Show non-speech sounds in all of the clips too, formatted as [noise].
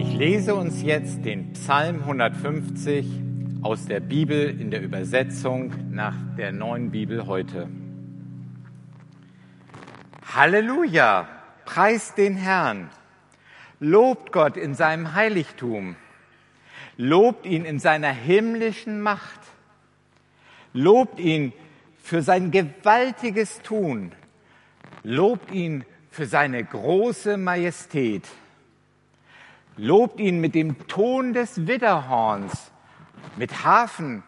Ich lese uns jetzt den Psalm 150 aus der Bibel in der Übersetzung nach der neuen Bibel heute. Halleluja! Preist den Herrn! Lobt Gott in seinem Heiligtum! Lobt ihn in seiner himmlischen Macht! Lobt ihn für sein gewaltiges Tun! Lobt ihn für seine große Majestät! Lobt ihn mit dem Ton des Widderhorns, mit Hafen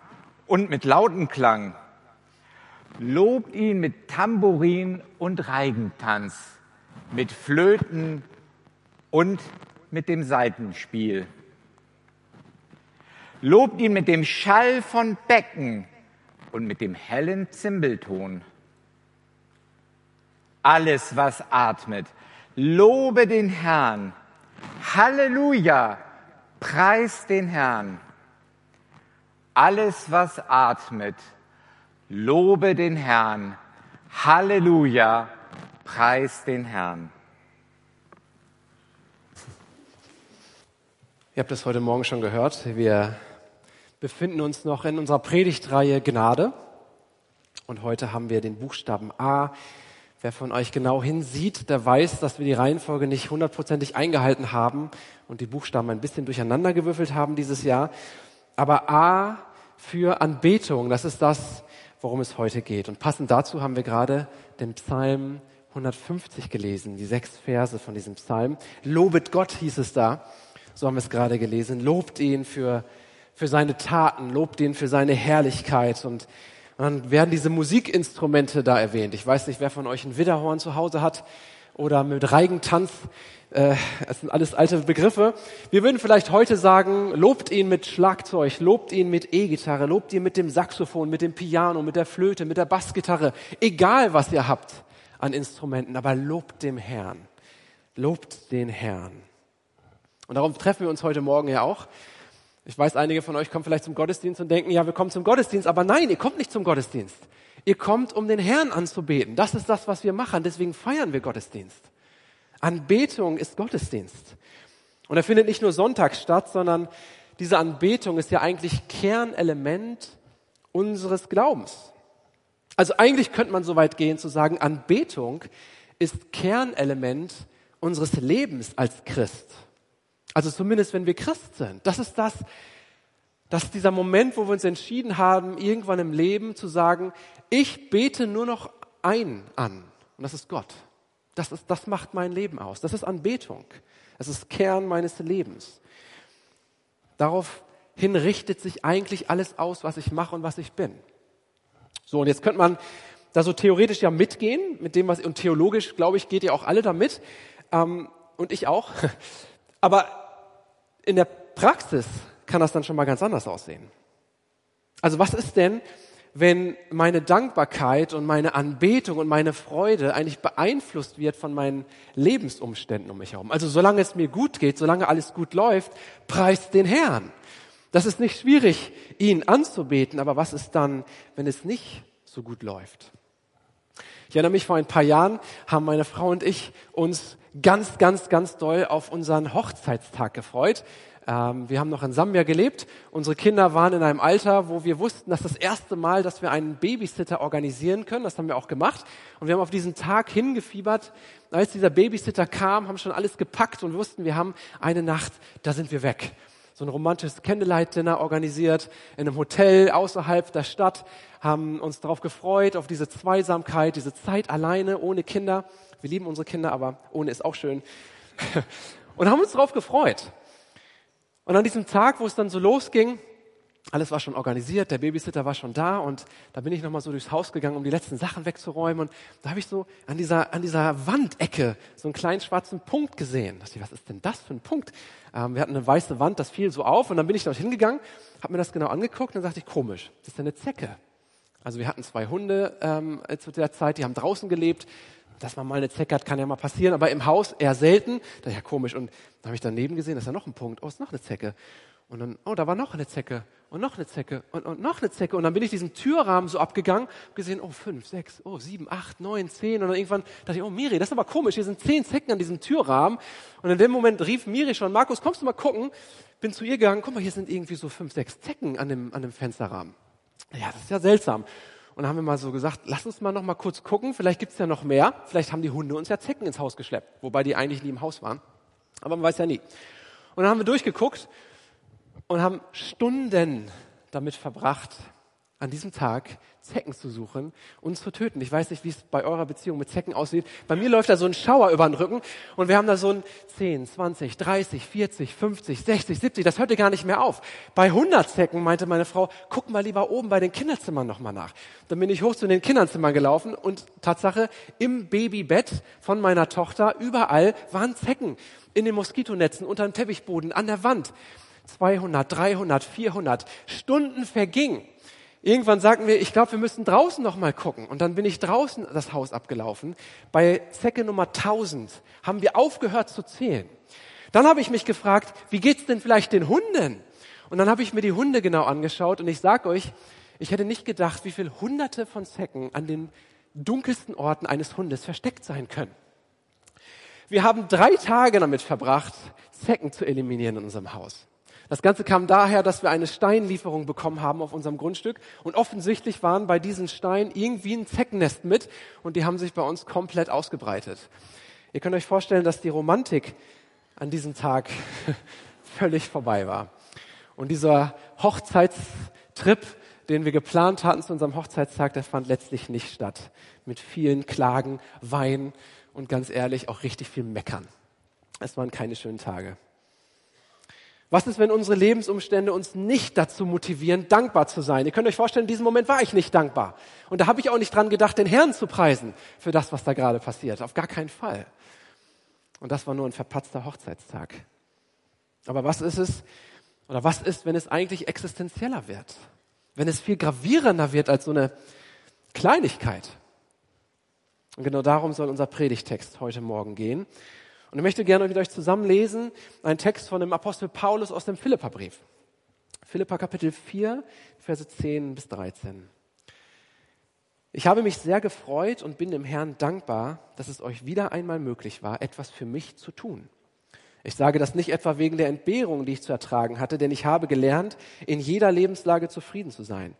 und mit Lautenklang. Lobt ihn mit Tambourin und Reigentanz, mit Flöten und mit dem Seitenspiel. Lobt ihn mit dem Schall von Becken und mit dem hellen Zimbelton. Alles, was atmet, lobe den Herrn Halleluja, preis den Herrn. Alles, was atmet, lobe den Herrn. Halleluja, preis den Herrn. Ihr habt es heute Morgen schon gehört. Wir befinden uns noch in unserer Predigtreihe Gnade. Und heute haben wir den Buchstaben A Wer von euch genau hinsieht, der weiß, dass wir die Reihenfolge nicht hundertprozentig eingehalten haben und die Buchstaben ein bisschen durcheinander gewürfelt haben dieses Jahr. Aber A für Anbetung, das ist das, worum es heute geht. Und passend dazu haben wir gerade den Psalm 150 gelesen, die sechs Verse von diesem Psalm. Lobet Gott hieß es da. So haben wir es gerade gelesen. Lobt ihn für, für seine Taten, lobt ihn für seine Herrlichkeit und dann werden diese Musikinstrumente da erwähnt. Ich weiß nicht, wer von euch ein Widderhorn zu Hause hat oder mit Reigentanz. Äh, das sind alles alte Begriffe. Wir würden vielleicht heute sagen, lobt ihn mit Schlagzeug, lobt ihn mit E-Gitarre, lobt ihn mit dem Saxophon, mit dem Piano, mit der Flöte, mit der Bassgitarre. Egal, was ihr habt an Instrumenten, aber lobt dem Herrn. Lobt den Herrn. Und darum treffen wir uns heute Morgen ja auch ich weiß, einige von euch kommen vielleicht zum Gottesdienst und denken, ja, wir kommen zum Gottesdienst, aber nein, ihr kommt nicht zum Gottesdienst. Ihr kommt, um den Herrn anzubeten. Das ist das, was wir machen. Deswegen feiern wir Gottesdienst. Anbetung ist Gottesdienst. Und er findet nicht nur sonntags statt, sondern diese Anbetung ist ja eigentlich Kernelement unseres Glaubens. Also eigentlich könnte man so weit gehen zu sagen, Anbetung ist Kernelement unseres Lebens als Christ. Also zumindest, wenn wir Christ sind. Das ist das, das ist dieser Moment, wo wir uns entschieden haben, irgendwann im Leben zu sagen, ich bete nur noch ein an. Und das ist Gott. Das, ist, das macht mein Leben aus. Das ist Anbetung. Das ist Kern meines Lebens. Daraufhin richtet sich eigentlich alles aus, was ich mache und was ich bin. So, und jetzt könnte man da so theoretisch ja mitgehen, mit dem, was, und theologisch, glaube ich, geht ihr auch alle damit. Ähm, und ich auch. [laughs] Aber in der Praxis kann das dann schon mal ganz anders aussehen. Also was ist denn, wenn meine Dankbarkeit und meine Anbetung und meine Freude eigentlich beeinflusst wird von meinen Lebensumständen um mich herum? Also solange es mir gut geht, solange alles gut läuft, preist den Herrn. Das ist nicht schwierig, ihn anzubeten, aber was ist dann, wenn es nicht so gut läuft? Ich erinnere mich, vor ein paar Jahren haben meine Frau und ich uns ganz, ganz, ganz doll auf unseren Hochzeitstag gefreut. Ähm, wir haben noch in Sambia gelebt. Unsere Kinder waren in einem Alter, wo wir wussten, dass das erste Mal, dass wir einen Babysitter organisieren können. Das haben wir auch gemacht. Und wir haben auf diesen Tag hingefiebert. Als dieser Babysitter kam, haben schon alles gepackt und wussten, wir haben eine Nacht, da sind wir weg so ein romantisches Candlelight-Dinner organisiert in einem Hotel außerhalb der Stadt, haben uns darauf gefreut, auf diese Zweisamkeit, diese Zeit alleine, ohne Kinder. Wir lieben unsere Kinder, aber ohne ist auch schön. [laughs] Und haben uns darauf gefreut. Und an diesem Tag, wo es dann so losging, alles war schon organisiert, der Babysitter war schon da und da bin ich nochmal so durchs Haus gegangen, um die letzten Sachen wegzuräumen und da habe ich so an dieser, an dieser Wandecke so einen kleinen schwarzen Punkt gesehen. Da dachte ich, was ist denn das für ein Punkt? Ähm, wir hatten eine weiße Wand, das fiel so auf und dann bin ich dort hingegangen, habe mir das genau angeguckt und dann dachte ich, komisch, das ist eine Zecke. Also wir hatten zwei Hunde ähm, zu der Zeit, die haben draußen gelebt, dass man mal eine Zecke hat, kann ja mal passieren, aber im Haus eher selten. Da ja komisch. Und da habe ich daneben gesehen, das ist ja noch ein Punkt. Oh, ist noch eine Zecke. Und dann, oh, da war noch eine Zecke und noch eine Zecke und, und noch eine Zecke. Und dann bin ich diesen Türrahmen so abgegangen, gesehen, oh, fünf, sechs, oh, sieben, acht, neun, zehn. Und dann irgendwann dachte ich, oh, Miri, das ist aber komisch, hier sind zehn Zecken an diesem Türrahmen. Und in dem Moment rief Miri schon, Markus, kommst du mal gucken? Bin zu ihr gegangen, guck mal, hier sind irgendwie so fünf, sechs Zecken an dem, an dem Fensterrahmen. Ja, das ist ja seltsam. Und haben wir mal so gesagt, lass uns mal noch mal kurz gucken, vielleicht gibt's ja noch mehr. Vielleicht haben die Hunde uns ja Zecken ins Haus geschleppt, wobei die eigentlich nie im Haus waren. Aber man weiß ja nie. Und dann haben wir durchgeguckt und haben Stunden damit verbracht, an diesem Tag Zecken zu suchen und zu töten. Ich weiß nicht, wie es bei eurer Beziehung mit Zecken aussieht. Bei mir läuft da so ein Schauer über den Rücken und wir haben da so ein 10, 20, 30, 40, 50, 60, 70. Das hörte gar nicht mehr auf. Bei 100 Zecken meinte meine Frau, guck mal lieber oben bei den Kinderzimmern nochmal nach. Dann bin ich hoch zu den Kinderzimmern gelaufen und Tatsache, im Babybett von meiner Tochter, überall waren Zecken. In den Moskitonetzen, unter dem Teppichboden, an der Wand. 200, 300, 400 Stunden vergingen. Irgendwann sagten wir, ich glaube, wir müssen draußen noch mal gucken. Und dann bin ich draußen das Haus abgelaufen. Bei Zecke Nummer 1000 haben wir aufgehört zu zählen. Dann habe ich mich gefragt, wie geht's denn vielleicht den Hunden? Und dann habe ich mir die Hunde genau angeschaut und ich sage euch, ich hätte nicht gedacht, wie viele Hunderte von Zecken an den dunkelsten Orten eines Hundes versteckt sein können. Wir haben drei Tage damit verbracht, Zecken zu eliminieren in unserem Haus. Das Ganze kam daher, dass wir eine Steinlieferung bekommen haben auf unserem Grundstück und offensichtlich waren bei diesen Steinen irgendwie ein Zeckennest mit und die haben sich bei uns komplett ausgebreitet. Ihr könnt euch vorstellen, dass die Romantik an diesem Tag [laughs] völlig vorbei war. Und dieser Hochzeitstrip, den wir geplant hatten zu unserem Hochzeitstag, der fand letztlich nicht statt. Mit vielen Klagen, Wein und ganz ehrlich auch richtig viel Meckern. Es waren keine schönen Tage. Was ist, wenn unsere Lebensumstände uns nicht dazu motivieren, dankbar zu sein? Ihr könnt euch vorstellen, in diesem Moment war ich nicht dankbar. Und da habe ich auch nicht dran gedacht, den Herrn zu preisen für das, was da gerade passiert. Auf gar keinen Fall. Und das war nur ein verpatzter Hochzeitstag. Aber was ist es, oder was ist, wenn es eigentlich existenzieller wird? Wenn es viel gravierender wird als so eine Kleinigkeit? Und genau darum soll unser Predigtext heute Morgen gehen. Und ich möchte gerne mit euch zusammen lesen einen Text von dem Apostel Paulus aus dem Philipperbrief. Philippa Kapitel 4, Verse 10 bis 13. Ich habe mich sehr gefreut und bin dem Herrn dankbar, dass es euch wieder einmal möglich war, etwas für mich zu tun. Ich sage das nicht etwa wegen der Entbehrung, die ich zu ertragen hatte, denn ich habe gelernt, in jeder Lebenslage zufrieden zu sein.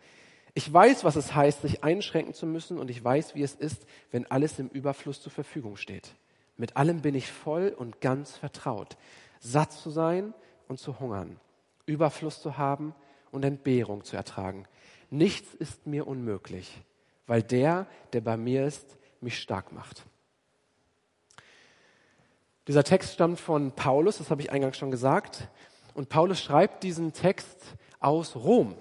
Ich weiß, was es heißt, sich einschränken zu müssen und ich weiß, wie es ist, wenn alles im Überfluss zur Verfügung steht. Mit allem bin ich voll und ganz vertraut. Satt zu sein und zu hungern, Überfluss zu haben und Entbehrung zu ertragen. Nichts ist mir unmöglich, weil der, der bei mir ist, mich stark macht. Dieser Text stammt von Paulus, das habe ich eingangs schon gesagt. Und Paulus schreibt diesen Text aus Rom.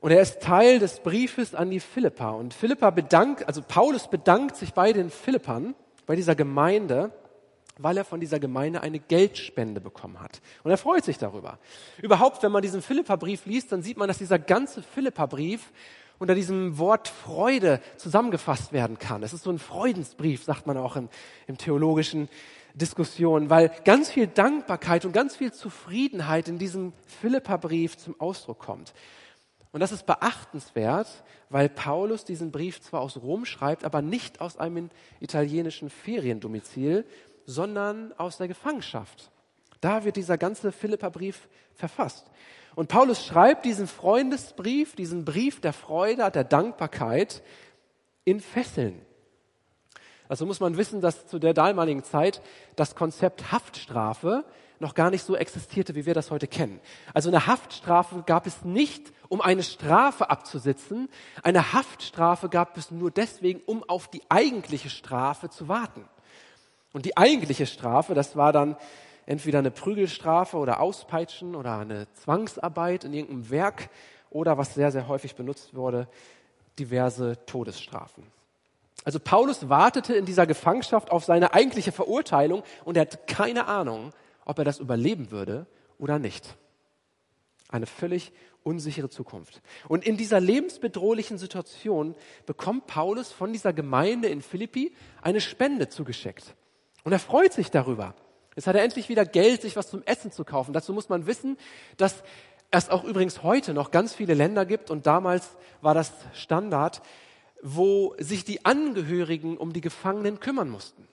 Und er ist Teil des Briefes an die Philippa. Und Philippa bedankt, also Paulus bedankt sich bei den Philippern bei dieser Gemeinde, weil er von dieser Gemeinde eine Geldspende bekommen hat. Und er freut sich darüber. Überhaupt, wenn man diesen Philippa-Brief liest, dann sieht man, dass dieser ganze Philippa-Brief unter diesem Wort Freude zusammengefasst werden kann. Es ist so ein Freudensbrief, sagt man auch im, im theologischen Diskussion, weil ganz viel Dankbarkeit und ganz viel Zufriedenheit in diesem Philippa-Brief zum Ausdruck kommt. Und das ist beachtenswert, weil Paulus diesen Brief zwar aus Rom schreibt, aber nicht aus einem italienischen Feriendomizil, sondern aus der Gefangenschaft. Da wird dieser ganze Philippa-Brief verfasst. Und Paulus schreibt diesen Freundesbrief, diesen Brief der Freude, der Dankbarkeit in Fesseln. Also muss man wissen, dass zu der damaligen Zeit das Konzept Haftstrafe noch gar nicht so existierte, wie wir das heute kennen. Also eine Haftstrafe gab es nicht, um eine Strafe abzusitzen. Eine Haftstrafe gab es nur deswegen, um auf die eigentliche Strafe zu warten. Und die eigentliche Strafe, das war dann entweder eine Prügelstrafe oder Auspeitschen oder eine Zwangsarbeit in irgendeinem Werk oder, was sehr, sehr häufig benutzt wurde, diverse Todesstrafen. Also Paulus wartete in dieser Gefangenschaft auf seine eigentliche Verurteilung und er hat keine Ahnung, ob er das überleben würde oder nicht. Eine völlig unsichere Zukunft. Und in dieser lebensbedrohlichen Situation bekommt Paulus von dieser Gemeinde in Philippi eine Spende zugeschickt. Und er freut sich darüber. Jetzt hat er endlich wieder Geld, sich was zum Essen zu kaufen. Dazu muss man wissen, dass es auch übrigens heute noch ganz viele Länder gibt und damals war das Standard, wo sich die Angehörigen um die Gefangenen kümmern mussten.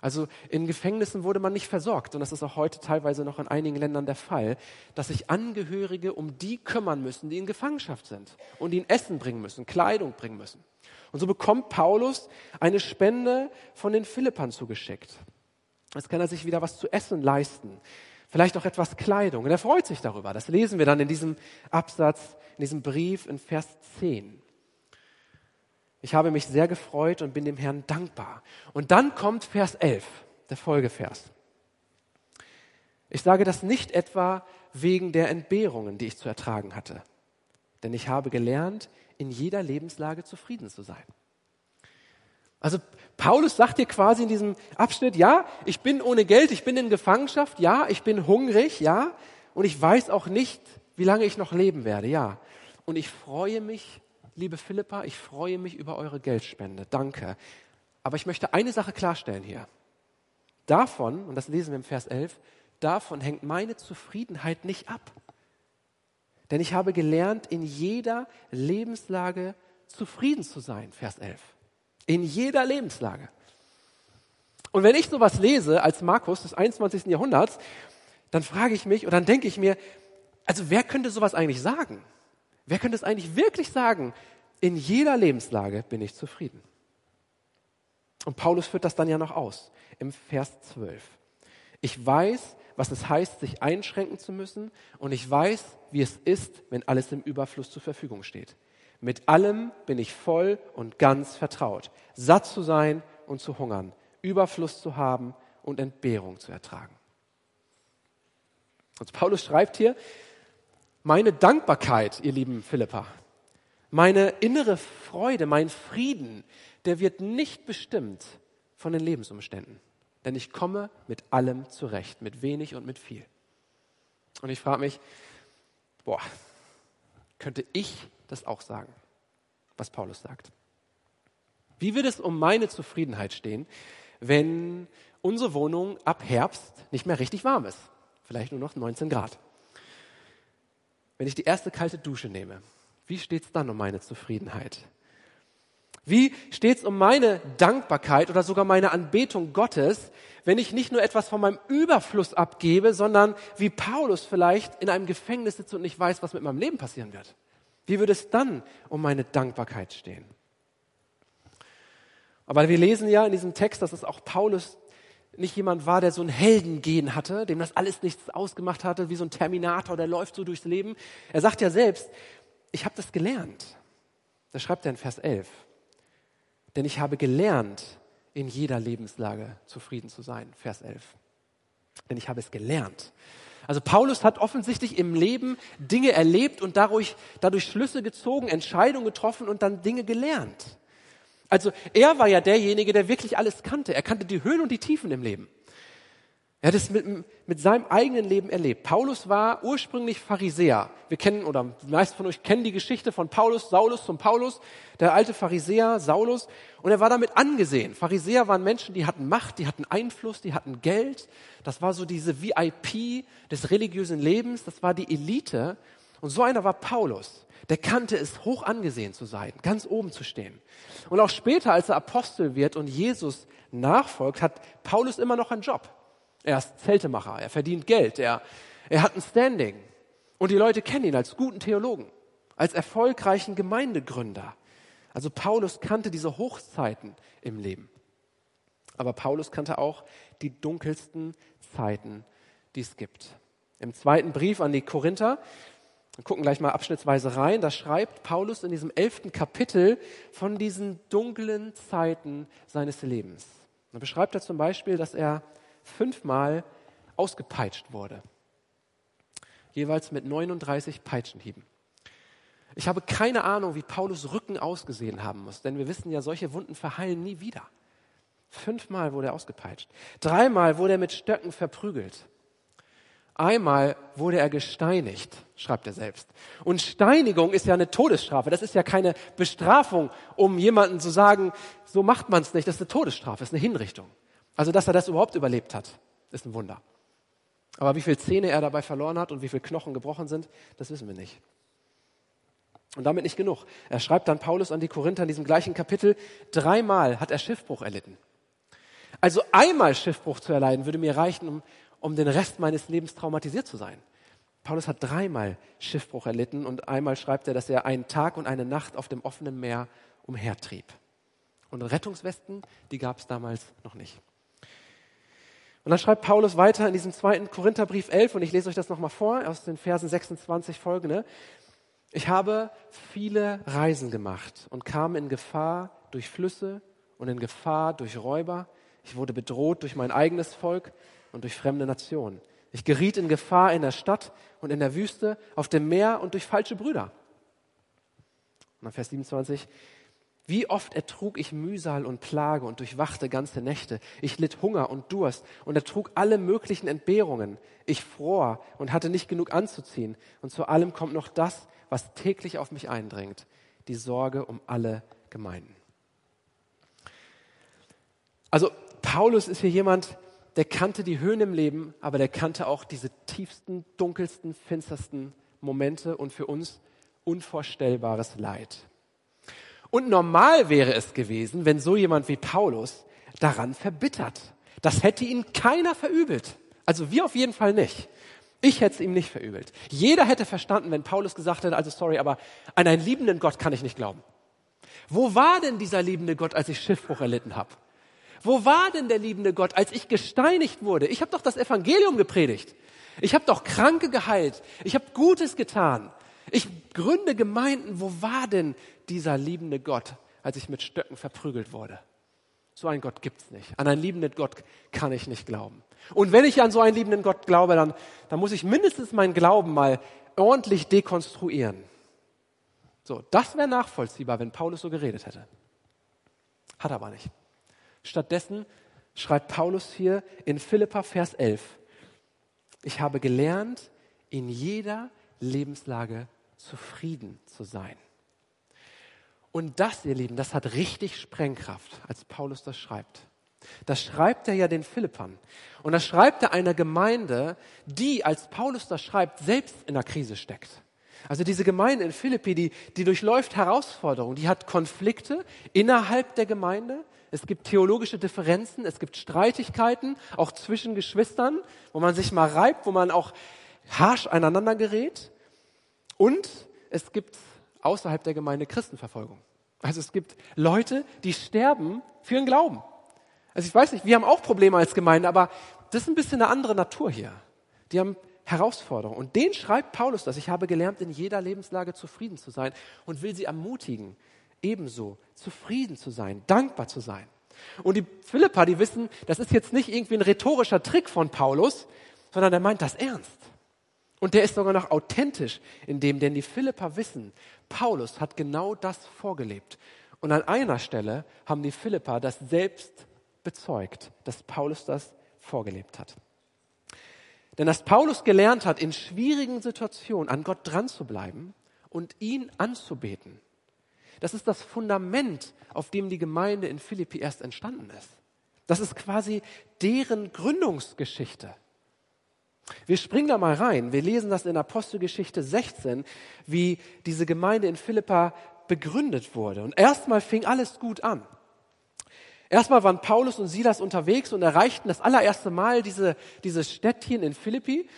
Also in Gefängnissen wurde man nicht versorgt und das ist auch heute teilweise noch in einigen Ländern der Fall, dass sich Angehörige um die kümmern müssen, die in Gefangenschaft sind und ihnen Essen bringen müssen, Kleidung bringen müssen. Und so bekommt Paulus eine Spende von den Philippern zugeschickt. Jetzt kann er sich wieder was zu essen leisten, vielleicht auch etwas Kleidung. Und er freut sich darüber. Das lesen wir dann in diesem Absatz, in diesem Brief in Vers 10. Ich habe mich sehr gefreut und bin dem Herrn dankbar. Und dann kommt Vers 11, der Folgevers. Ich sage das nicht etwa wegen der Entbehrungen, die ich zu ertragen hatte, denn ich habe gelernt, in jeder Lebenslage zufrieden zu sein. Also Paulus sagt hier quasi in diesem Abschnitt, ja, ich bin ohne Geld, ich bin in Gefangenschaft, ja, ich bin hungrig, ja, und ich weiß auch nicht, wie lange ich noch leben werde, ja. Und ich freue mich liebe Philippa, ich freue mich über eure Geldspende. Danke. Aber ich möchte eine Sache klarstellen hier. Davon, und das lesen wir im Vers 11, davon hängt meine Zufriedenheit nicht ab. Denn ich habe gelernt, in jeder Lebenslage zufrieden zu sein, Vers 11. In jeder Lebenslage. Und wenn ich sowas lese als Markus des 21. Jahrhunderts, dann frage ich mich und dann denke ich mir, also wer könnte sowas eigentlich sagen? Wer könnte es eigentlich wirklich sagen? In jeder Lebenslage bin ich zufrieden. Und Paulus führt das dann ja noch aus im Vers 12. Ich weiß, was es heißt, sich einschränken zu müssen und ich weiß, wie es ist, wenn alles im Überfluss zur Verfügung steht. Mit allem bin ich voll und ganz vertraut, satt zu sein und zu hungern, Überfluss zu haben und Entbehrung zu ertragen. Und Paulus schreibt hier, meine Dankbarkeit, ihr lieben Philippa, meine innere Freude, mein Frieden, der wird nicht bestimmt von den Lebensumständen. Denn ich komme mit allem zurecht, mit wenig und mit viel. Und ich frage mich, boah, könnte ich das auch sagen, was Paulus sagt? Wie wird es um meine Zufriedenheit stehen, wenn unsere Wohnung ab Herbst nicht mehr richtig warm ist? Vielleicht nur noch 19 Grad. Wenn ich die erste kalte Dusche nehme, wie steht es dann um meine Zufriedenheit? Wie steht es um meine Dankbarkeit oder sogar meine Anbetung Gottes, wenn ich nicht nur etwas von meinem Überfluss abgebe, sondern wie Paulus vielleicht in einem Gefängnis sitze und nicht weiß, was mit meinem Leben passieren wird? Wie würde es dann um meine Dankbarkeit stehen? Aber wir lesen ja in diesem Text, dass es auch Paulus nicht jemand war, der so ein Heldengehen hatte, dem das alles nichts ausgemacht hatte, wie so ein Terminator, der läuft so durchs Leben. Er sagt ja selbst, ich habe das gelernt. Das schreibt er in Vers 11. Denn ich habe gelernt, in jeder Lebenslage zufrieden zu sein. Vers 11. Denn ich habe es gelernt. Also Paulus hat offensichtlich im Leben Dinge erlebt und dadurch, dadurch Schlüsse gezogen, Entscheidungen getroffen und dann Dinge gelernt. Also er war ja derjenige, der wirklich alles kannte. Er kannte die Höhen und die Tiefen im Leben. Er hat es mit, mit seinem eigenen Leben erlebt. Paulus war ursprünglich Pharisäer. Wir kennen, oder die meisten von euch kennen die Geschichte von Paulus, Saulus zum Paulus, der alte Pharisäer, Saulus. Und er war damit angesehen. Pharisäer waren Menschen, die hatten Macht, die hatten Einfluss, die hatten Geld. Das war so diese VIP des religiösen Lebens. Das war die Elite. Und so einer war Paulus der kannte es, hoch angesehen zu sein, ganz oben zu stehen. Und auch später, als er Apostel wird und Jesus nachfolgt, hat Paulus immer noch einen Job. Er ist Zeltemacher, er verdient Geld, er, er hat ein Standing. Und die Leute kennen ihn als guten Theologen, als erfolgreichen Gemeindegründer. Also Paulus kannte diese Hochzeiten im Leben. Aber Paulus kannte auch die dunkelsten Zeiten, die es gibt. Im zweiten Brief an die Korinther wir gucken gleich mal abschnittsweise rein. Da schreibt Paulus in diesem elften Kapitel von diesen dunklen Zeiten seines Lebens. Da beschreibt er zum Beispiel, dass er fünfmal ausgepeitscht wurde. Jeweils mit 39 Peitschenhieben. Ich habe keine Ahnung, wie Paulus Rücken ausgesehen haben muss, denn wir wissen ja, solche Wunden verheilen nie wieder. Fünfmal wurde er ausgepeitscht. Dreimal wurde er mit Stöcken verprügelt. Einmal wurde er gesteinigt, schreibt er selbst. Und Steinigung ist ja eine Todesstrafe. Das ist ja keine Bestrafung, um jemanden zu sagen, so macht man es nicht. Das ist eine Todesstrafe, das ist eine Hinrichtung. Also, dass er das überhaupt überlebt hat, ist ein Wunder. Aber wie viele Zähne er dabei verloren hat und wie viele Knochen gebrochen sind, das wissen wir nicht. Und damit nicht genug. Er schreibt dann Paulus an die Korinther in diesem gleichen Kapitel, dreimal hat er Schiffbruch erlitten. Also einmal Schiffbruch zu erleiden, würde mir reichen, um, um den Rest meines Lebens traumatisiert zu sein. Paulus hat dreimal Schiffbruch erlitten und einmal schreibt er, dass er einen Tag und eine Nacht auf dem offenen Meer umhertrieb. Und Rettungswesten, die gab es damals noch nicht. Und dann schreibt Paulus weiter in diesem zweiten Korintherbrief 11, und ich lese euch das nochmal vor, aus den Versen 26 folgende. Ich habe viele Reisen gemacht und kam in Gefahr durch Flüsse und in Gefahr durch Räuber. Ich wurde bedroht durch mein eigenes Volk und durch fremde Nationen. Ich geriet in Gefahr in der Stadt und in der Wüste, auf dem Meer und durch falsche Brüder. Und dann Vers 27. Wie oft ertrug ich Mühsal und Plage und durchwachte ganze Nächte. Ich litt Hunger und Durst und ertrug alle möglichen Entbehrungen. Ich fror und hatte nicht genug anzuziehen. Und zu allem kommt noch das, was täglich auf mich eindringt, die Sorge um alle Gemeinden. Also Paulus ist hier jemand, der kannte die Höhen im Leben, aber der kannte auch diese tiefsten, dunkelsten, finstersten Momente und für uns unvorstellbares Leid. Und normal wäre es gewesen, wenn so jemand wie Paulus daran verbittert. Das hätte ihn keiner verübelt. Also wir auf jeden Fall nicht. Ich hätte es ihm nicht verübelt. Jeder hätte verstanden, wenn Paulus gesagt hätte, also sorry, aber an einen liebenden Gott kann ich nicht glauben. Wo war denn dieser liebende Gott, als ich Schiffbruch erlitten habe? Wo war denn der liebende Gott, als ich gesteinigt wurde? Ich habe doch das Evangelium gepredigt. Ich habe doch Kranke geheilt. Ich habe Gutes getan. Ich gründe Gemeinden. Wo war denn dieser liebende Gott, als ich mit Stöcken verprügelt wurde? So einen Gott gibt's nicht. An einen liebenden Gott kann ich nicht glauben. Und wenn ich an so einen liebenden Gott glaube, dann, dann muss ich mindestens meinen Glauben mal ordentlich dekonstruieren. So, das wäre nachvollziehbar, wenn Paulus so geredet hätte. Hat er aber nicht. Stattdessen schreibt Paulus hier in Philippa Vers 11, ich habe gelernt, in jeder Lebenslage zufrieden zu sein. Und das, ihr Lieben, das hat richtig Sprengkraft, als Paulus das schreibt. Das schreibt er ja den Philippern. Und das schreibt er einer Gemeinde, die, als Paulus das schreibt, selbst in der Krise steckt. Also diese Gemeinde in Philippi, die, die durchläuft Herausforderungen, die hat Konflikte innerhalb der Gemeinde, es gibt theologische Differenzen, es gibt Streitigkeiten, auch zwischen Geschwistern, wo man sich mal reibt, wo man auch harsch aneinander gerät. Und es gibt außerhalb der Gemeinde Christenverfolgung. Also es gibt Leute, die sterben für ihren Glauben. Also ich weiß nicht, wir haben auch Probleme als Gemeinde, aber das ist ein bisschen eine andere Natur hier. Die haben Herausforderungen. Und den schreibt Paulus das. Ich habe gelernt, in jeder Lebenslage zufrieden zu sein und will sie ermutigen, ebenso zufrieden zu sein, dankbar zu sein. Und die Philippa, die wissen, das ist jetzt nicht irgendwie ein rhetorischer Trick von Paulus, sondern er meint das ernst. Und der ist sogar noch authentisch in dem, denn die Philippa wissen, Paulus hat genau das vorgelebt. Und an einer Stelle haben die Philippa das selbst bezeugt, dass Paulus das vorgelebt hat. Denn dass Paulus gelernt hat, in schwierigen Situationen an Gott dran zu bleiben und ihn anzubeten, das ist das Fundament, auf dem die Gemeinde in Philippi erst entstanden ist. Das ist quasi deren Gründungsgeschichte. Wir springen da mal rein. Wir lesen das in Apostelgeschichte 16, wie diese Gemeinde in Philippa begründet wurde. Und erstmal fing alles gut an. Erstmal waren Paulus und Silas unterwegs und erreichten das allererste Mal diese, dieses Städtchen in Philippi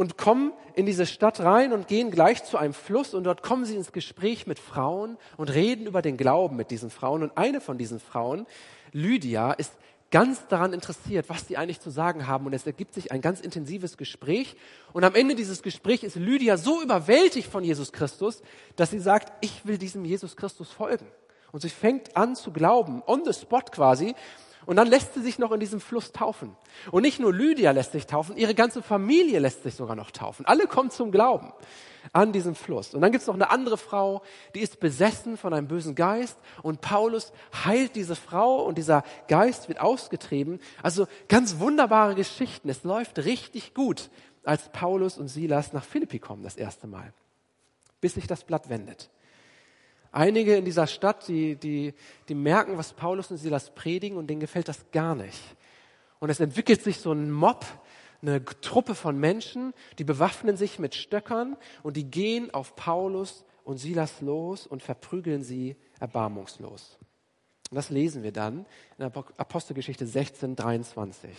und kommen in diese Stadt rein und gehen gleich zu einem Fluss und dort kommen sie ins Gespräch mit Frauen und reden über den Glauben mit diesen Frauen. Und eine von diesen Frauen, Lydia, ist ganz daran interessiert, was die eigentlich zu sagen haben. Und es ergibt sich ein ganz intensives Gespräch. Und am Ende dieses Gesprächs ist Lydia so überwältigt von Jesus Christus, dass sie sagt, ich will diesem Jesus Christus folgen. Und sie fängt an zu glauben, on the spot quasi. Und dann lässt sie sich noch in diesem Fluss taufen. Und nicht nur Lydia lässt sich taufen, ihre ganze Familie lässt sich sogar noch taufen. Alle kommen zum Glauben an diesem Fluss. Und dann gibt es noch eine andere Frau, die ist besessen von einem bösen Geist und Paulus heilt diese Frau und dieser Geist wird ausgetrieben. Also ganz wunderbare Geschichten. Es läuft richtig gut, als Paulus und Silas nach Philippi kommen das erste Mal, bis sich das Blatt wendet. Einige in dieser Stadt, die, die, die merken, was Paulus und Silas predigen und denen gefällt das gar nicht. Und es entwickelt sich so ein Mob, eine Truppe von Menschen, die bewaffnen sich mit Stöckern und die gehen auf Paulus und Silas los und verprügeln sie erbarmungslos. Und das lesen wir dann in der Apostelgeschichte 16, 23.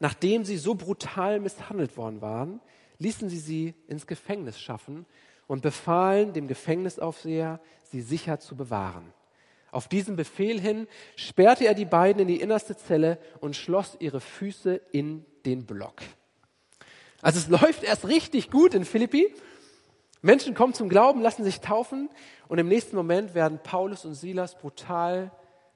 Nachdem sie so brutal misshandelt worden waren, ließen sie sie ins Gefängnis schaffen und befahlen dem Gefängnisaufseher, sie sicher zu bewahren. Auf diesen Befehl hin sperrte er die beiden in die innerste Zelle und schloss ihre Füße in den Block. Also es läuft erst richtig gut in Philippi. Menschen kommen zum Glauben, lassen sich taufen und im nächsten Moment werden Paulus und Silas brutal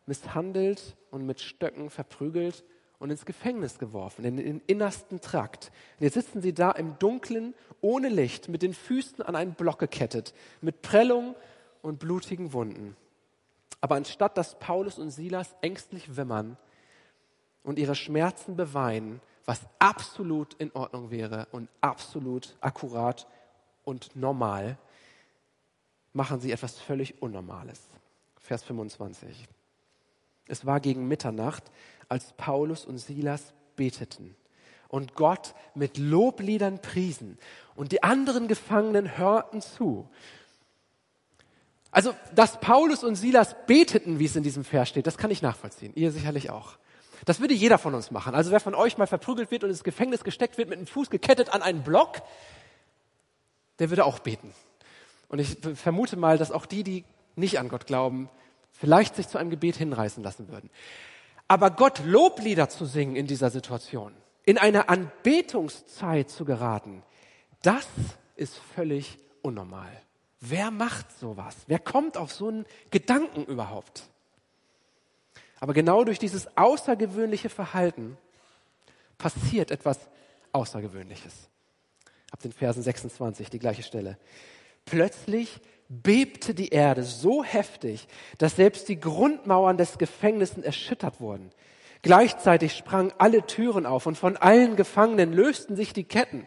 misshandelt und mit Stöcken verprügelt und ins Gefängnis geworfen, in den innersten Trakt. Und jetzt sitzen sie da im Dunkeln, ohne Licht, mit den Füßen an einen Block gekettet, mit Prellung und blutigen Wunden. Aber anstatt dass Paulus und Silas ängstlich wimmern und ihre Schmerzen beweinen, was absolut in Ordnung wäre und absolut akkurat und normal, machen sie etwas völlig Unnormales. Vers 25. Es war gegen Mitternacht, als Paulus und Silas beteten und Gott mit Lobliedern priesen und die anderen Gefangenen hörten zu. Also, dass Paulus und Silas beteten, wie es in diesem Vers steht, das kann ich nachvollziehen. Ihr sicherlich auch. Das würde jeder von uns machen. Also wer von euch mal verprügelt wird und ins Gefängnis gesteckt wird, mit dem Fuß gekettet an einen Block, der würde auch beten. Und ich vermute mal, dass auch die, die nicht an Gott glauben, vielleicht sich zu einem Gebet hinreißen lassen würden. Aber Gott Loblieder zu singen in dieser Situation, in eine Anbetungszeit zu geraten, das ist völlig unnormal. Wer macht sowas? Wer kommt auf so einen Gedanken überhaupt? Aber genau durch dieses außergewöhnliche Verhalten passiert etwas Außergewöhnliches. Ab den Versen 26, die gleiche Stelle. Plötzlich bebte die Erde so heftig, dass selbst die Grundmauern des Gefängnisses erschüttert wurden. Gleichzeitig sprangen alle Türen auf und von allen Gefangenen lösten sich die Ketten.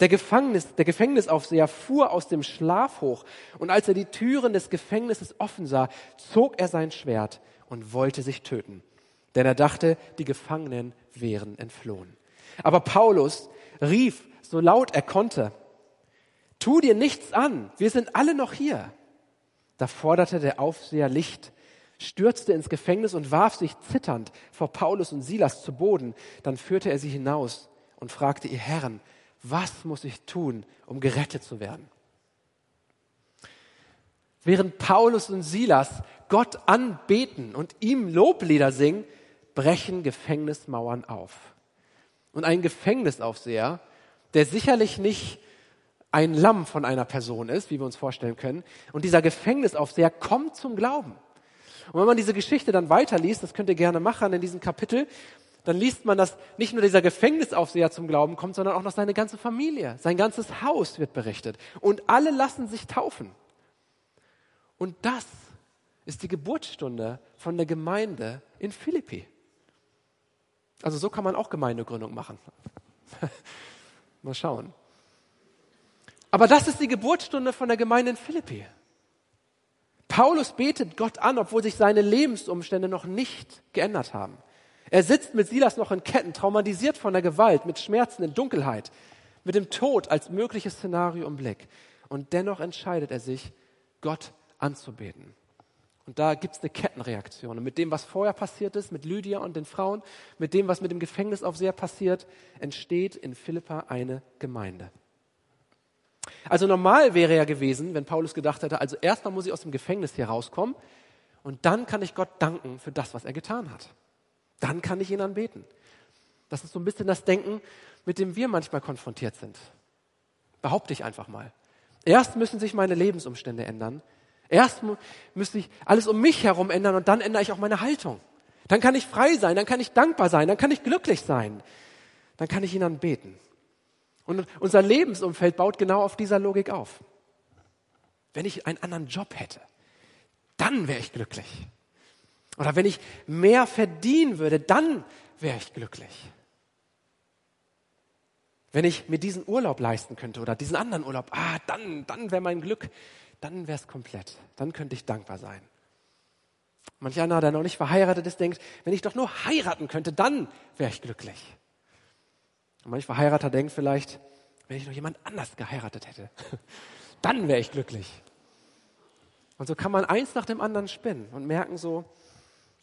Der, Gefängnis, der Gefängnisaufseher fuhr aus dem Schlaf hoch und als er die Türen des Gefängnisses offen sah, zog er sein Schwert und wollte sich töten. Denn er dachte, die Gefangenen wären entflohen. Aber Paulus rief so laut er konnte, tu dir nichts an, wir sind alle noch hier. Da forderte der Aufseher Licht, stürzte ins Gefängnis und warf sich zitternd vor Paulus und Silas zu Boden. Dann führte er sie hinaus und fragte ihr Herren, was muss ich tun, um gerettet zu werden? Während Paulus und Silas Gott anbeten und ihm Loblieder singen, brechen Gefängnismauern auf. Und ein Gefängnisaufseher, der sicherlich nicht ein Lamm von einer Person ist, wie wir uns vorstellen können, und dieser Gefängnisaufseher kommt zum Glauben. Und wenn man diese Geschichte dann weiterliest, das könnt ihr gerne machen in diesem Kapitel, dann liest man, dass nicht nur dieser Gefängnisaufseher zum Glauben kommt, sondern auch noch seine ganze Familie, sein ganzes Haus wird berichtet. Und alle lassen sich taufen. Und das ist die Geburtsstunde von der Gemeinde in Philippi. Also so kann man auch Gemeindegründung machen. [laughs] Mal schauen. Aber das ist die Geburtsstunde von der Gemeinde in Philippi. Paulus betet Gott an, obwohl sich seine Lebensumstände noch nicht geändert haben. Er sitzt mit Silas noch in Ketten, traumatisiert von der Gewalt, mit Schmerzen in Dunkelheit, mit dem Tod als mögliches Szenario im Blick. Und dennoch entscheidet er sich, Gott anzubeten. Und da gibt es eine Kettenreaktion. Und mit dem, was vorher passiert ist, mit Lydia und den Frauen, mit dem, was mit dem Gefängnisaufseher passiert, entsteht in Philippa eine Gemeinde. Also normal wäre ja gewesen, wenn Paulus gedacht hätte, also erstmal muss ich aus dem Gefängnis hier rauskommen und dann kann ich Gott danken für das, was er getan hat. Dann kann ich ihn anbeten. Das ist so ein bisschen das Denken, mit dem wir manchmal konfrontiert sind. Behaupte ich einfach mal. Erst müssen sich meine Lebensumstände ändern. Erst müsste ich alles um mich herum ändern und dann ändere ich auch meine Haltung. Dann kann ich frei sein, dann kann ich dankbar sein, dann kann ich glücklich sein. Dann kann ich ihn anbeten. Und unser Lebensumfeld baut genau auf dieser Logik auf. Wenn ich einen anderen Job hätte, dann wäre ich glücklich. Oder wenn ich mehr verdienen würde, dann wäre ich glücklich. Wenn ich mir diesen Urlaub leisten könnte oder diesen anderen Urlaub, ah, dann, dann wäre mein Glück, dann wäre es komplett. Dann könnte ich dankbar sein. Manch einer, der noch nicht verheiratet ist, denkt, wenn ich doch nur heiraten könnte, dann wäre ich glücklich. Und manch Verheirater denkt vielleicht, wenn ich noch jemand anders geheiratet hätte, [laughs] dann wäre ich glücklich. Und so kann man eins nach dem anderen spinnen und merken so,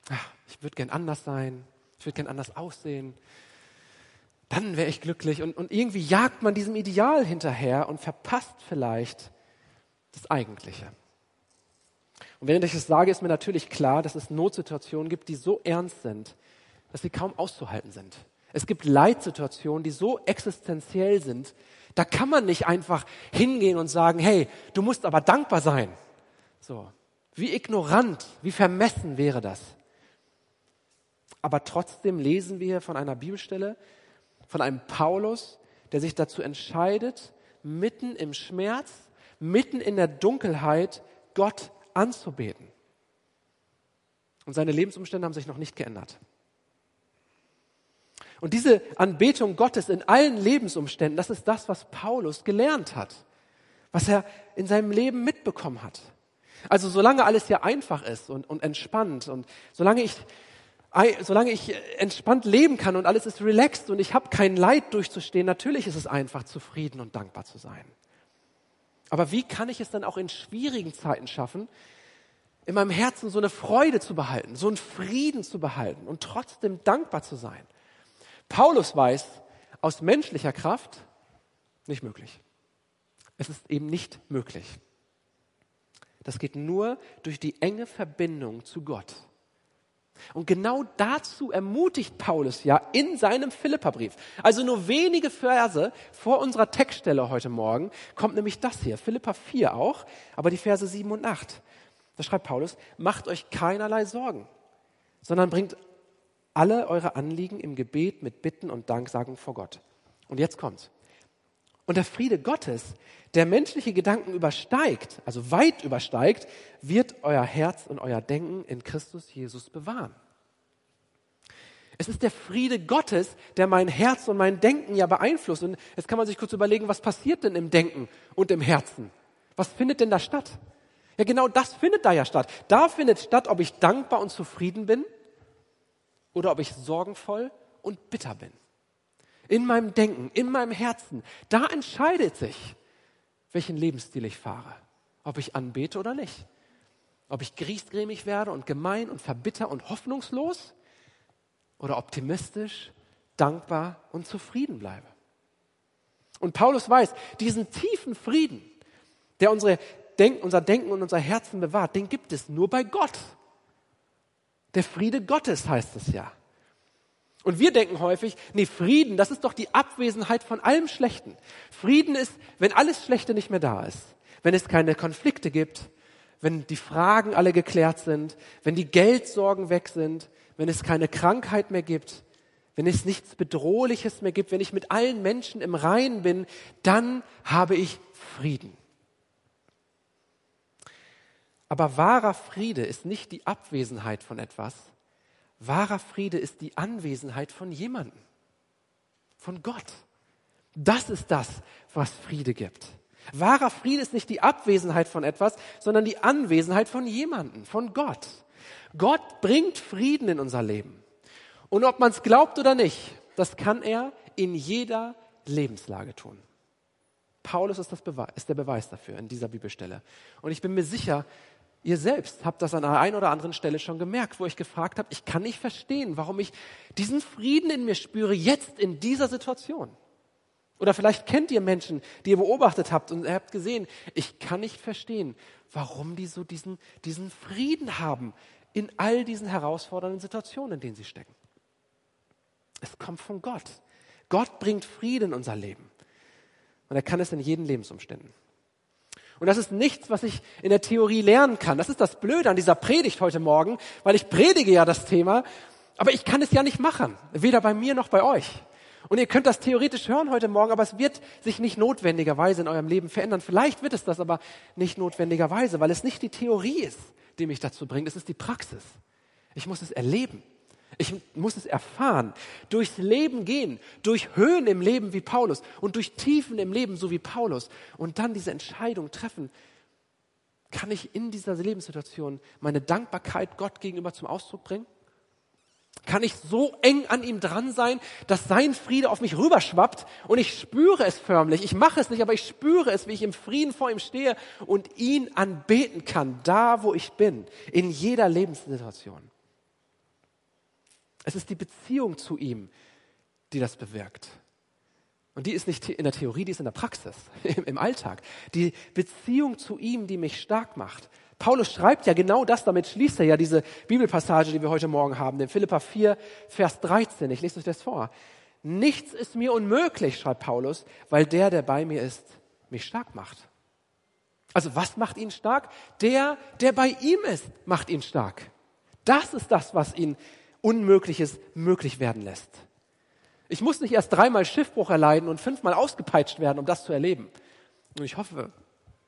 ach, ich würde gern anders sein, ich würde gern anders aussehen, dann wäre ich glücklich. Und, und irgendwie jagt man diesem Ideal hinterher und verpasst vielleicht das Eigentliche. Und während ich das sage, ist mir natürlich klar, dass es Notsituationen gibt, die so ernst sind, dass sie kaum auszuhalten sind. Es gibt Leitsituationen, die so existenziell sind, da kann man nicht einfach hingehen und sagen, hey, du musst aber dankbar sein. So. Wie ignorant, wie vermessen wäre das? Aber trotzdem lesen wir von einer Bibelstelle, von einem Paulus, der sich dazu entscheidet, mitten im Schmerz, mitten in der Dunkelheit Gott anzubeten. Und seine Lebensumstände haben sich noch nicht geändert. Und diese Anbetung Gottes in allen Lebensumständen, das ist das, was Paulus gelernt hat, was er in seinem Leben mitbekommen hat. Also solange alles ja einfach ist und, und entspannt und solange ich, solange ich entspannt leben kann und alles ist relaxed und ich habe kein Leid durchzustehen, natürlich ist es einfach, zufrieden und dankbar zu sein. Aber wie kann ich es dann auch in schwierigen Zeiten schaffen, in meinem Herzen so eine Freude zu behalten, so einen Frieden zu behalten und trotzdem dankbar zu sein? Paulus weiß, aus menschlicher Kraft nicht möglich. Es ist eben nicht möglich. Das geht nur durch die enge Verbindung zu Gott. Und genau dazu ermutigt Paulus ja in seinem Philipperbrief. Also nur wenige Verse vor unserer Textstelle heute Morgen kommt nämlich das hier, Philippa 4 auch, aber die Verse 7 und 8. Da schreibt Paulus, macht euch keinerlei Sorgen, sondern bringt alle eure Anliegen im Gebet mit Bitten und Danksagen vor Gott. Und jetzt kommt's. Und der Friede Gottes, der menschliche Gedanken übersteigt, also weit übersteigt, wird euer Herz und euer Denken in Christus Jesus bewahren. Es ist der Friede Gottes, der mein Herz und mein Denken ja beeinflusst. Und jetzt kann man sich kurz überlegen, was passiert denn im Denken und im Herzen? Was findet denn da statt? Ja, genau das findet da ja statt. Da findet statt, ob ich dankbar und zufrieden bin oder ob ich sorgenvoll und bitter bin in meinem Denken, in meinem Herzen, da entscheidet sich, welchen Lebensstil ich fahre. Ob ich anbete oder nicht. Ob ich griesgrämig werde und gemein und verbitter und hoffnungslos oder optimistisch, dankbar und zufrieden bleibe. Und Paulus weiß, diesen tiefen Frieden, der unsere Denk unser Denken und unser Herzen bewahrt, den gibt es nur bei Gott. Der Friede Gottes heißt es ja. Und wir denken häufig, nee, Frieden, das ist doch die Abwesenheit von allem Schlechten. Frieden ist, wenn alles Schlechte nicht mehr da ist, wenn es keine Konflikte gibt, wenn die Fragen alle geklärt sind, wenn die Geldsorgen weg sind, wenn es keine Krankheit mehr gibt, wenn es nichts Bedrohliches mehr gibt, wenn ich mit allen Menschen im Reinen bin, dann habe ich Frieden. Aber wahrer Friede ist nicht die Abwesenheit von etwas, Wahrer Friede ist die Anwesenheit von jemandem, von Gott. Das ist das, was Friede gibt. Wahrer Friede ist nicht die Abwesenheit von etwas, sondern die Anwesenheit von jemandem, von Gott. Gott bringt Frieden in unser Leben. Und ob man es glaubt oder nicht, das kann er in jeder Lebenslage tun. Paulus ist, Beweis, ist der Beweis dafür in dieser Bibelstelle. Und ich bin mir sicher, Ihr selbst habt das an einer einen oder anderen Stelle schon gemerkt, wo ich gefragt habe, ich kann nicht verstehen, warum ich diesen Frieden in mir spüre, jetzt in dieser Situation. Oder vielleicht kennt ihr Menschen, die ihr beobachtet habt und ihr habt gesehen, ich kann nicht verstehen, warum die so diesen, diesen Frieden haben in all diesen herausfordernden Situationen, in denen sie stecken. Es kommt von Gott. Gott bringt Frieden in unser Leben. Und er kann es in jeden Lebensumständen. Und das ist nichts, was ich in der Theorie lernen kann. Das ist das Blöde an dieser Predigt heute Morgen, weil ich predige ja das Thema, aber ich kann es ja nicht machen. Weder bei mir noch bei euch. Und ihr könnt das theoretisch hören heute Morgen, aber es wird sich nicht notwendigerweise in eurem Leben verändern. Vielleicht wird es das aber nicht notwendigerweise, weil es nicht die Theorie ist, die mich dazu bringt. Es ist die Praxis. Ich muss es erleben. Ich muss es erfahren, durchs Leben gehen, durch Höhen im Leben wie Paulus und durch Tiefen im Leben so wie Paulus und dann diese Entscheidung treffen. Kann ich in dieser Lebenssituation meine Dankbarkeit Gott gegenüber zum Ausdruck bringen? Kann ich so eng an ihm dran sein, dass sein Friede auf mich rüberschwappt und ich spüre es förmlich. Ich mache es nicht, aber ich spüre es, wie ich im Frieden vor ihm stehe und ihn anbeten kann, da wo ich bin, in jeder Lebenssituation. Es ist die Beziehung zu ihm, die das bewirkt. Und die ist nicht in der Theorie, die ist in der Praxis, [laughs] im Alltag. Die Beziehung zu ihm, die mich stark macht. Paulus schreibt ja genau das, damit schließt er ja diese Bibelpassage, die wir heute Morgen haben, den Philippa 4, Vers 13. Ich lese euch das vor. Nichts ist mir unmöglich, schreibt Paulus, weil der, der bei mir ist, mich stark macht. Also was macht ihn stark? Der, der bei ihm ist, macht ihn stark. Das ist das, was ihn Unmögliches möglich werden lässt. Ich muss nicht erst dreimal Schiffbruch erleiden und fünfmal ausgepeitscht werden, um das zu erleben. Und ich hoffe,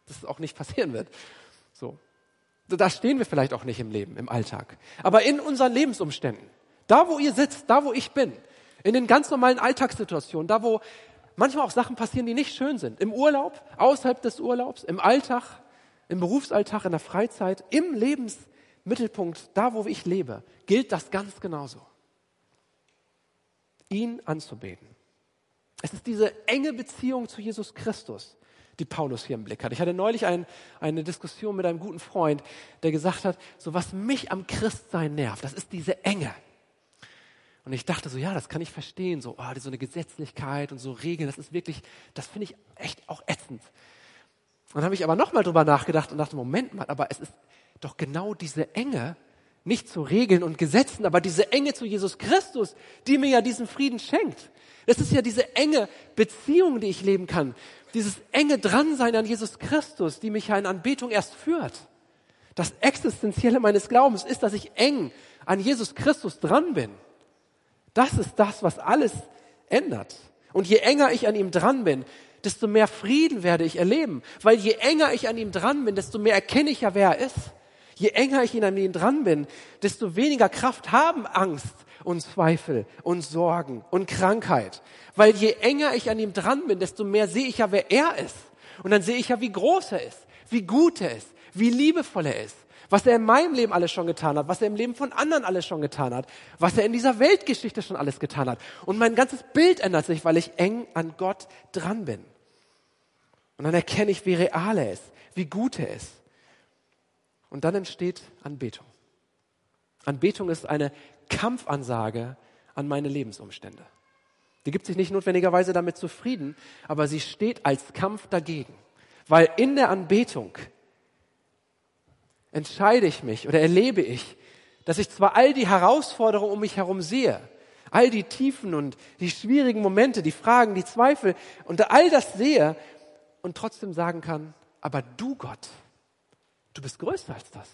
dass es auch nicht passieren wird. So. Da stehen wir vielleicht auch nicht im Leben, im Alltag. Aber in unseren Lebensumständen, da wo ihr sitzt, da wo ich bin, in den ganz normalen Alltagssituationen, da wo manchmal auch Sachen passieren, die nicht schön sind, im Urlaub, außerhalb des Urlaubs, im Alltag, im Berufsalltag, in der Freizeit, im Lebensmittelpunkt, da wo ich lebe, gilt das ganz genauso. Ihn anzubeten. Es ist diese enge Beziehung zu Jesus Christus, die Paulus hier im Blick hat. Ich hatte neulich ein, eine Diskussion mit einem guten Freund, der gesagt hat, so was mich am Christsein nervt, das ist diese Enge. Und ich dachte so, ja, das kann ich verstehen, so, oh, so eine Gesetzlichkeit und so Regeln, das ist wirklich, das finde ich echt auch ätzend. Und dann habe ich aber nochmal drüber nachgedacht und dachte, Moment mal, aber es ist doch genau diese Enge, nicht zu Regeln und Gesetzen, aber diese Enge zu Jesus Christus, die mir ja diesen Frieden schenkt. Es ist ja diese enge Beziehung, die ich leben kann. Dieses enge Dransein an Jesus Christus, die mich ja in Anbetung erst führt. Das Existenzielle meines Glaubens ist, dass ich eng an Jesus Christus dran bin. Das ist das, was alles ändert. Und je enger ich an ihm dran bin, desto mehr Frieden werde ich erleben. Weil je enger ich an ihm dran bin, desto mehr erkenne ich ja, wer er ist. Je enger ich an ihm dran bin, desto weniger Kraft haben Angst und Zweifel und Sorgen und Krankheit. Weil je enger ich an ihm dran bin, desto mehr sehe ich ja, wer er ist. Und dann sehe ich ja, wie groß er ist, wie gut er ist, wie liebevoll er ist, was er in meinem Leben alles schon getan hat, was er im Leben von anderen alles schon getan hat, was er in dieser Weltgeschichte schon alles getan hat. Und mein ganzes Bild ändert sich, weil ich eng an Gott dran bin. Und dann erkenne ich, wie real er ist, wie gut er ist. Und dann entsteht Anbetung. Anbetung ist eine Kampfansage an meine Lebensumstände. Die gibt sich nicht notwendigerweise damit zufrieden, aber sie steht als Kampf dagegen. Weil in der Anbetung entscheide ich mich oder erlebe ich, dass ich zwar all die Herausforderungen um mich herum sehe, all die Tiefen und die schwierigen Momente, die Fragen, die Zweifel und all das sehe und trotzdem sagen kann, aber du Gott, du bist größer als das.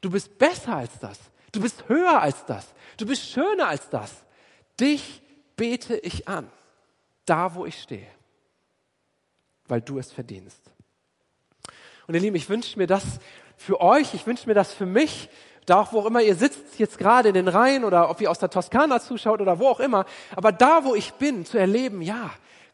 Du bist besser als das. Du bist höher als das. Du bist schöner als das. Dich bete ich an, da wo ich stehe, weil du es verdienst. Und ihr Lieben, ich wünsche mir das für euch, ich wünsche mir das für mich, da auch wo auch immer ihr sitzt, jetzt gerade in den Reihen oder ob ihr aus der Toskana zuschaut oder wo auch immer, aber da wo ich bin, zu erleben, ja,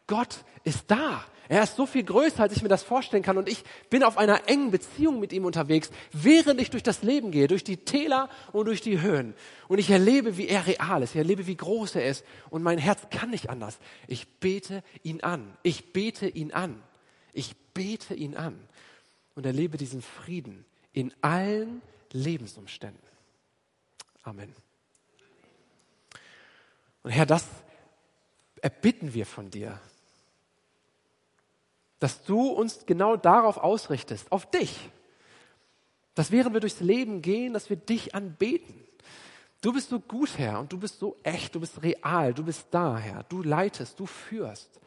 Gott ist da. Er ist so viel größer, als ich mir das vorstellen kann. Und ich bin auf einer engen Beziehung mit ihm unterwegs, während ich durch das Leben gehe, durch die Täler und durch die Höhen. Und ich erlebe, wie er real ist. Ich erlebe, wie groß er ist. Und mein Herz kann nicht anders. Ich bete ihn an. Ich bete ihn an. Ich bete ihn an. Und erlebe diesen Frieden in allen Lebensumständen. Amen. Und Herr, das erbitten wir von dir dass du uns genau darauf ausrichtest, auf dich. Dass während wir durchs Leben gehen, dass wir dich anbeten. Du bist so gut, Herr, und du bist so echt, du bist real, du bist da, Herr. Du leitest, du führst.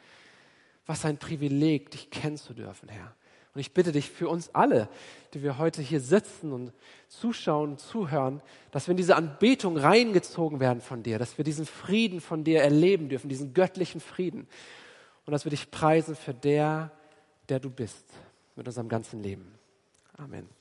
Was ein Privileg, dich kennenzulernen, Herr. Und ich bitte dich für uns alle, die wir heute hier sitzen und zuschauen zuhören, dass wir in diese Anbetung reingezogen werden von dir, dass wir diesen Frieden von dir erleben dürfen, diesen göttlichen Frieden. Und dass wir dich preisen für der, der du bist, mit unserem ganzen Leben. Amen.